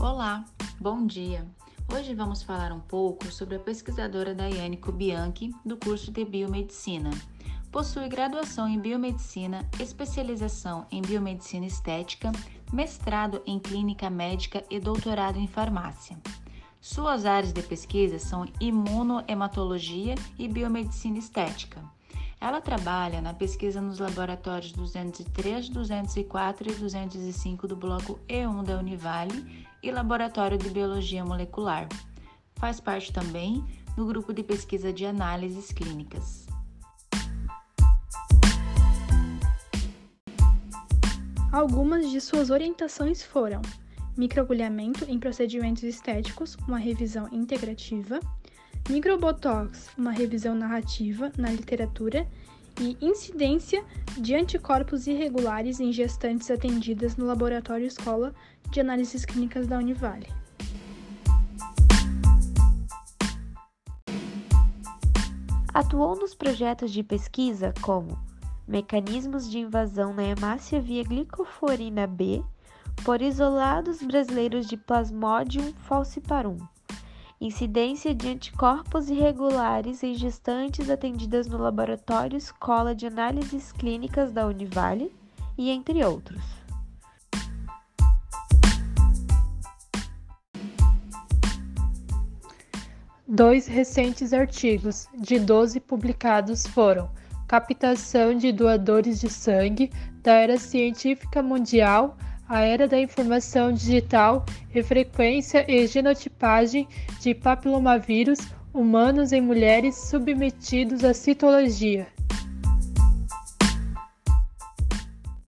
Olá, bom dia. Hoje vamos falar um pouco sobre a pesquisadora Daiane Kubianchi, do curso de Biomedicina. Possui graduação em Biomedicina, especialização em Biomedicina Estética, mestrado em Clínica Médica e doutorado em Farmácia. Suas áreas de pesquisa são imunohematologia e biomedicina estética. Ela trabalha na pesquisa nos laboratórios 203, 204 e 205 do bloco E1 da Univale e Laboratório de Biologia Molecular. Faz parte também do grupo de pesquisa de análises clínicas. Algumas de suas orientações foram microagulhamento em procedimentos estéticos, uma revisão integrativa, Microbotox, uma revisão narrativa na literatura e incidência de anticorpos irregulares em gestantes atendidas no Laboratório Escola de Análises Clínicas da Univale. Atuou nos projetos de pesquisa como Mecanismos de invasão na hemácia via glicoforina B por isolados brasileiros de Plasmodium falciparum incidência de anticorpos irregulares em gestantes atendidas no Laboratório Escola de Análises Clínicas da Univale e entre outros. Dois recentes artigos, de 12 publicados, foram Captação de doadores de sangue da Era Científica Mundial a era da informação digital e frequência e genotipagem de papilomavírus humanos em mulheres submetidos à citologia.